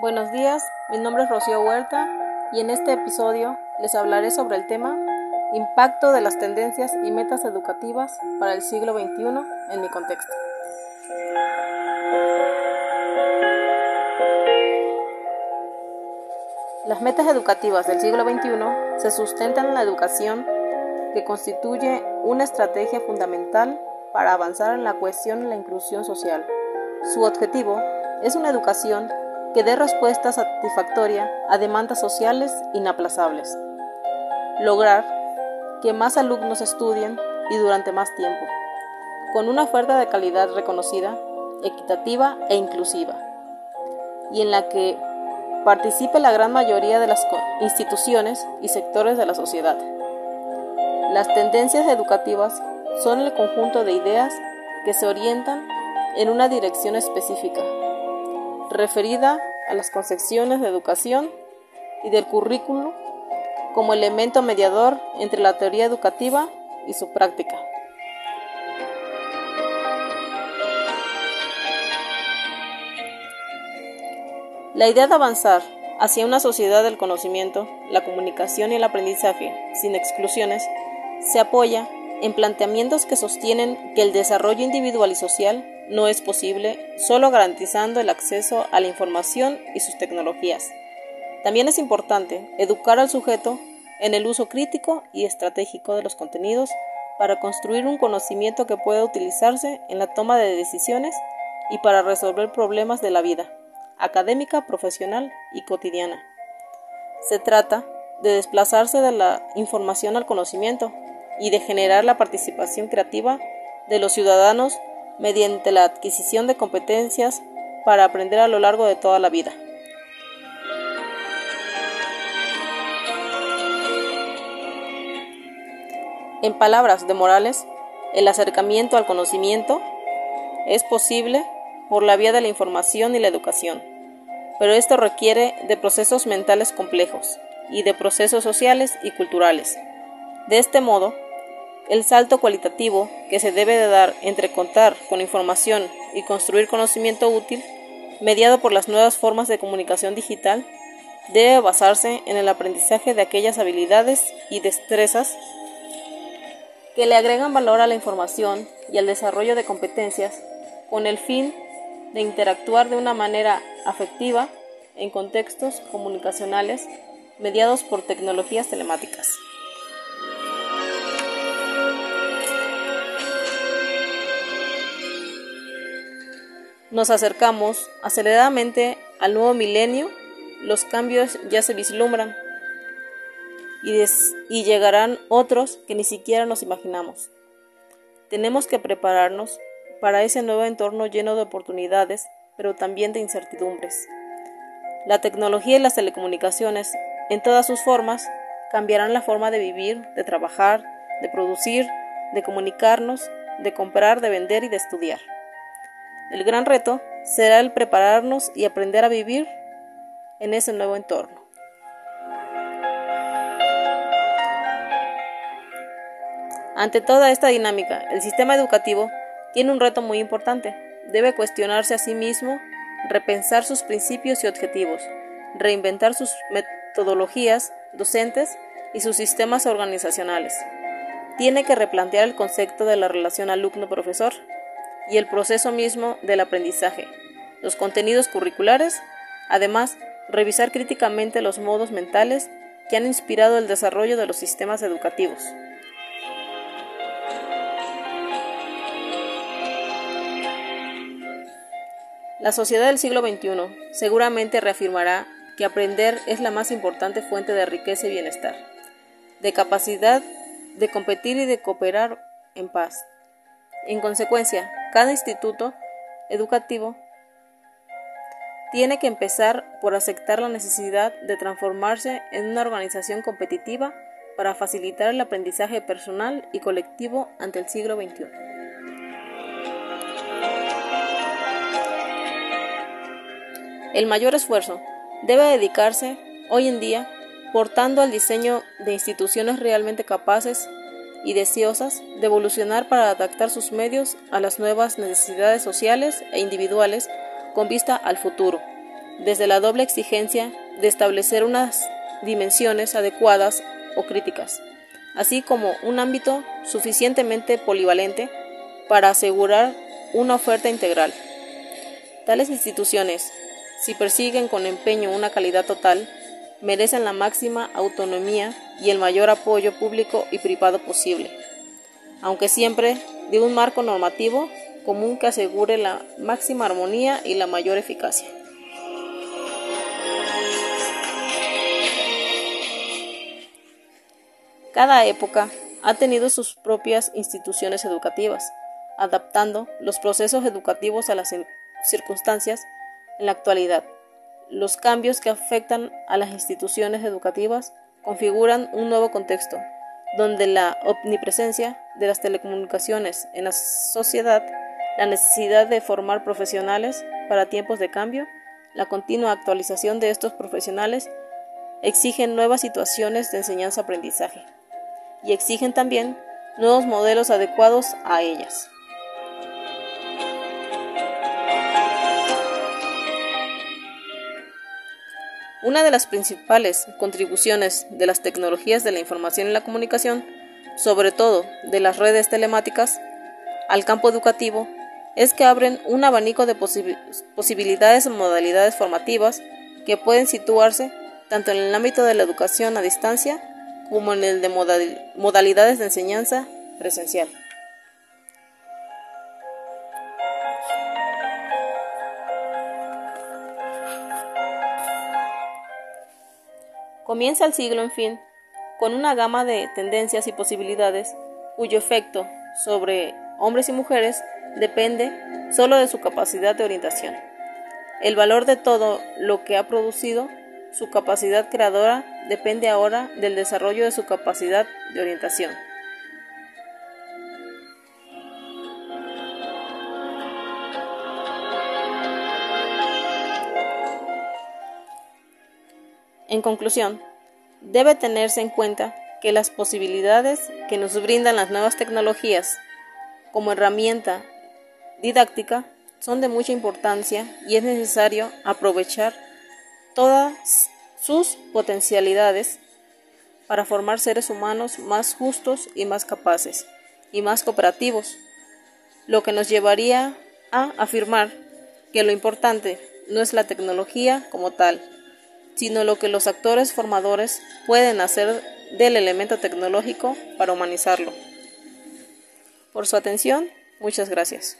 Buenos días, mi nombre es Rocío Huerta y en este episodio les hablaré sobre el tema Impacto de las tendencias y metas educativas para el siglo XXI en mi contexto. Las metas educativas del siglo XXI se sustentan en la educación que constituye una estrategia fundamental para avanzar en la cohesión y la inclusión social. Su objetivo es una educación que dé respuesta satisfactoria a demandas sociales inaplazables. Lograr que más alumnos estudien y durante más tiempo, con una oferta de calidad reconocida, equitativa e inclusiva, y en la que participe la gran mayoría de las instituciones y sectores de la sociedad. Las tendencias educativas son el conjunto de ideas que se orientan en una dirección específica referida a las concepciones de educación y del currículo como elemento mediador entre la teoría educativa y su práctica. La idea de avanzar hacia una sociedad del conocimiento, la comunicación y el aprendizaje sin exclusiones se apoya en planteamientos que sostienen que el desarrollo individual y social no es posible solo garantizando el acceso a la información y sus tecnologías. También es importante educar al sujeto en el uso crítico y estratégico de los contenidos para construir un conocimiento que pueda utilizarse en la toma de decisiones y para resolver problemas de la vida, académica, profesional y cotidiana. Se trata de desplazarse de la información al conocimiento y de generar la participación creativa de los ciudadanos mediante la adquisición de competencias para aprender a lo largo de toda la vida. En palabras de Morales, el acercamiento al conocimiento es posible por la vía de la información y la educación, pero esto requiere de procesos mentales complejos y de procesos sociales y culturales. De este modo, el salto cualitativo que se debe de dar entre contar con información y construir conocimiento útil, mediado por las nuevas formas de comunicación digital, debe basarse en el aprendizaje de aquellas habilidades y destrezas que le agregan valor a la información y al desarrollo de competencias con el fin de interactuar de una manera afectiva en contextos comunicacionales mediados por tecnologías telemáticas. Nos acercamos aceleradamente al nuevo milenio, los cambios ya se vislumbran y, llegarán otros que ni siquiera nos imaginamos. Tenemos que prepararnos para ese nuevo entorno lleno de oportunidades, pero también de incertidumbres. La tecnología y las telecomunicaciones, en todas sus formas, cambiarán la forma de vivir, de trabajar, de producir, de comunicarnos, de comprar, de vender y de estudiar. El gran reto será el prepararnos y aprender a vivir en ese nuevo entorno. Ante toda esta dinámica, el sistema educativo tiene un reto muy importante. Debe cuestionarse a sí mismo, repensar sus principios y objetivos, reinventar sus metodologías docentes y sus sistemas organizacionales. Tiene que replantear el concepto de la relación alumno-profesor y el proceso mismo del aprendizaje, los contenidos curriculares, además, revisar críticamente los modos mentales que han inspirado el desarrollo de los sistemas educativos. La sociedad del siglo XXI seguramente reafirmará que aprender es la más importante fuente de riqueza y bienestar, de capacidad de competir y de cooperar en paz. En consecuencia, cada instituto educativo tiene que empezar por aceptar la necesidad de transformarse en una organización competitiva para facilitar el aprendizaje personal y colectivo ante el siglo XXI. El mayor esfuerzo debe dedicarse hoy en día portando al diseño de instituciones realmente capaces y deseosas de evolucionar para adaptar sus medios a las nuevas necesidades sociales e individuales con vista al futuro, desde la doble exigencia de establecer unas dimensiones adecuadas o críticas, así como un ámbito suficientemente polivalente para asegurar una oferta integral. Tales instituciones, si persiguen con empeño una calidad total, merecen la máxima autonomía y el mayor apoyo público y privado posible, aunque siempre de un marco normativo común que asegure la máxima armonía y la mayor eficacia. Cada época ha tenido sus propias instituciones educativas, adaptando los procesos educativos a las circunstancias en la actualidad. Los cambios que afectan a las instituciones educativas configuran un nuevo contexto, donde la omnipresencia de las telecomunicaciones en la sociedad, la necesidad de formar profesionales para tiempos de cambio, la continua actualización de estos profesionales exigen nuevas situaciones de enseñanza-aprendizaje y exigen también nuevos modelos adecuados a ellas. Una de las principales contribuciones de las tecnologías de la información y la comunicación, sobre todo de las redes telemáticas, al campo educativo, es que abren un abanico de posibilidades y modalidades formativas que pueden situarse tanto en el ámbito de la educación a distancia como en el de modalidades de enseñanza presencial. Comienza el siglo, en fin, con una gama de tendencias y posibilidades cuyo efecto sobre hombres y mujeres depende solo de su capacidad de orientación. El valor de todo lo que ha producido su capacidad creadora depende ahora del desarrollo de su capacidad de orientación. En conclusión, debe tenerse en cuenta que las posibilidades que nos brindan las nuevas tecnologías como herramienta didáctica son de mucha importancia y es necesario aprovechar todas sus potencialidades para formar seres humanos más justos y más capaces y más cooperativos, lo que nos llevaría a afirmar que lo importante no es la tecnología como tal, sino lo que los actores formadores pueden hacer del elemento tecnológico para humanizarlo. Por su atención, muchas gracias.